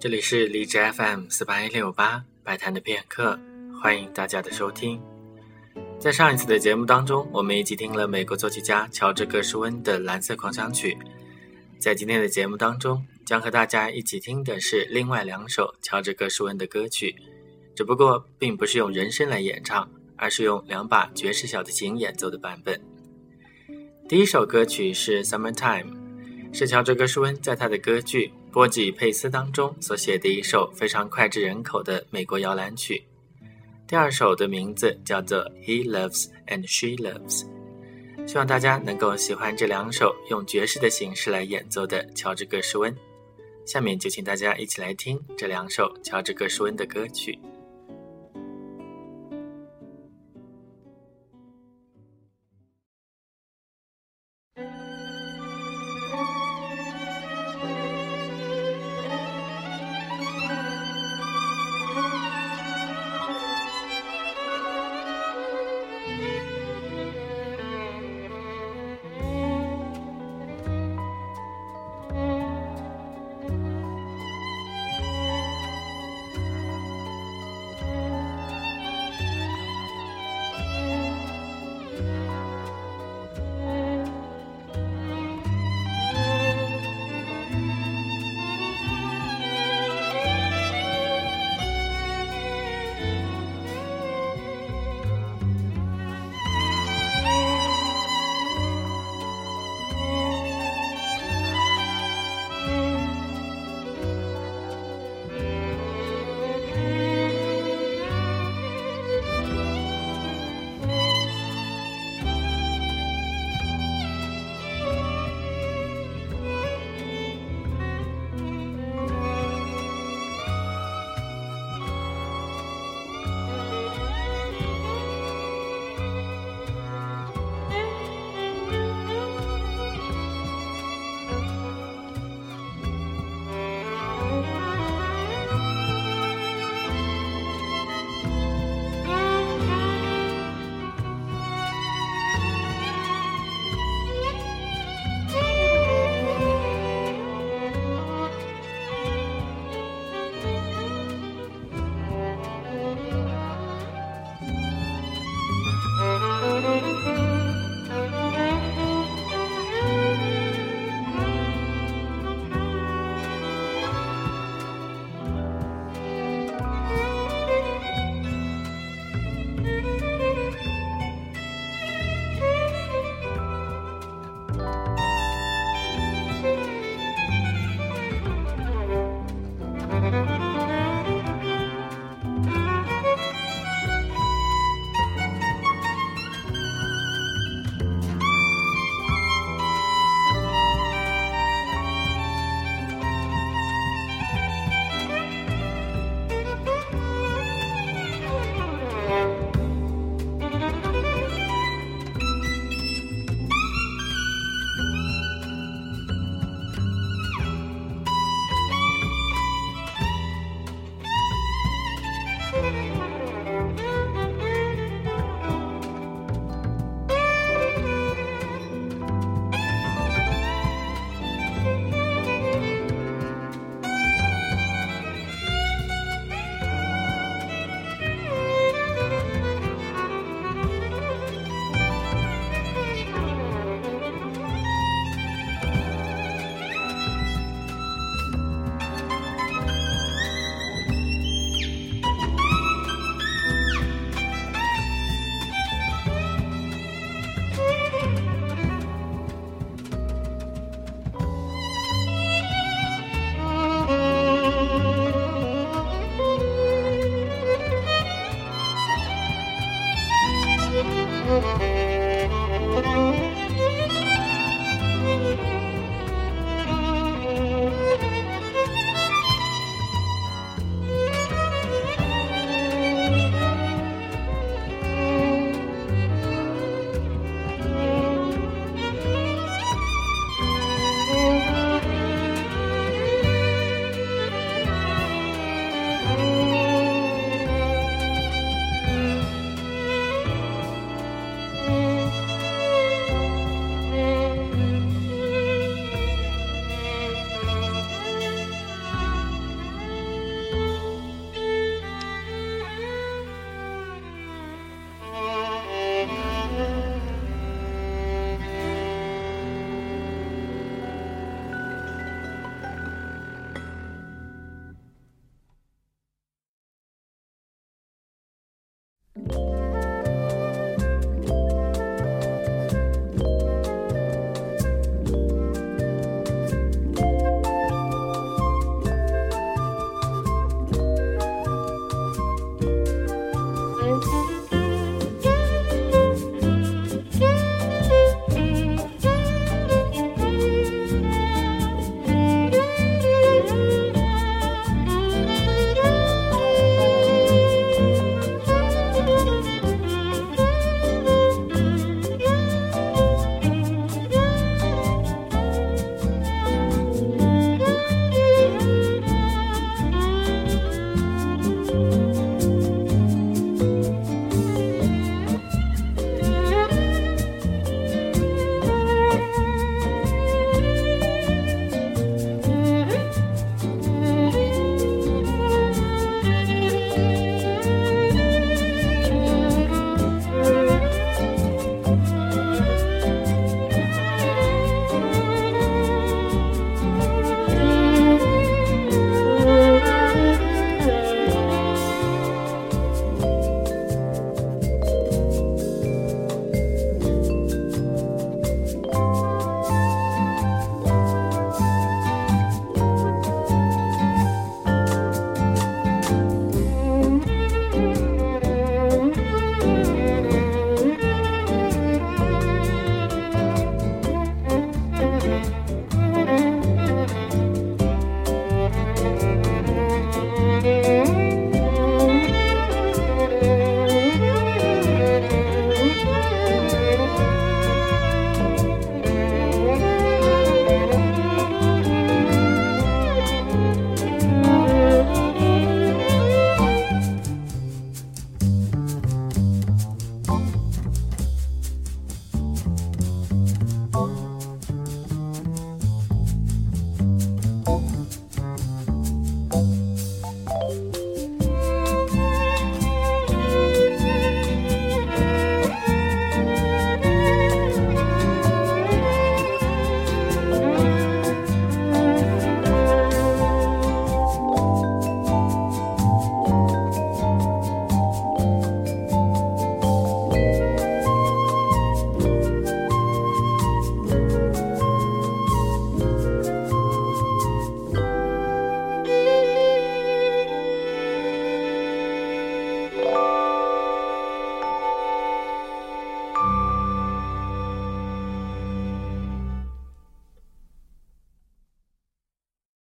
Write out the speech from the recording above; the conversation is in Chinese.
这里是荔枝 FM 四八一六八摆摊的片刻，欢迎大家的收听。在上一次的节目当中，我们一起听了美国作曲家乔治·格什温的《蓝色狂想曲》。在今天的节目当中，将和大家一起听的是另外两首乔治·格什温的歌曲，只不过并不是用人声来演唱，而是用两把爵士小提琴演奏的版本。第一首歌曲是《Summertime》，是乔治·格什温在他的歌剧《波吉佩斯》当中所写的一首非常脍炙人口的美国摇篮曲。第二首的名字叫做《He Loves and She Loves》，希望大家能够喜欢这两首用爵士的形式来演奏的乔治·格什温。下面就请大家一起来听这两首乔治·格什温的歌曲。